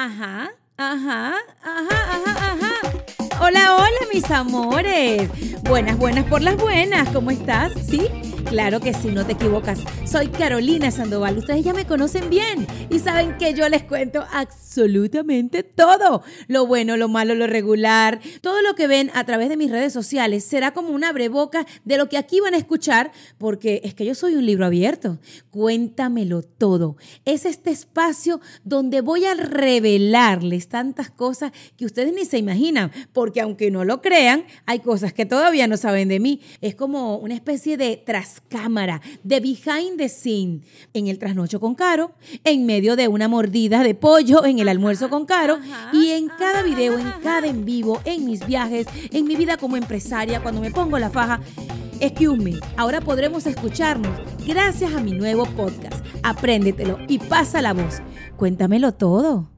Ajá, ajá, ajá, ajá, ajá. Hola, hola, mis amores. Buenas, buenas por las buenas. ¿Cómo estás? ¿Sí? Claro que sí, no te equivocas. Soy Carolina Sandoval. Ustedes ya me conocen bien y saben que yo les cuento absolutamente todo. Lo bueno, lo malo, lo regular. Todo lo que ven a través de mis redes sociales será como una breboca de lo que aquí van a escuchar porque es que yo soy un libro abierto. Cuéntamelo todo. Es este espacio donde voy a revelarles tantas cosas que ustedes ni se imaginan porque aunque no lo crean, hay cosas que todavía no saben de mí. Es como una especie de tras cámara, de behind the scene, en el trasnocho con Caro, en medio de una mordida de pollo, en el almuerzo con Caro, y en cada video, en cada en vivo, en mis viajes, en mi vida como empresaria, cuando me pongo la faja. Excuse me, ahora podremos escucharnos gracias a mi nuevo podcast. Apréndetelo y pasa la voz. Cuéntamelo todo.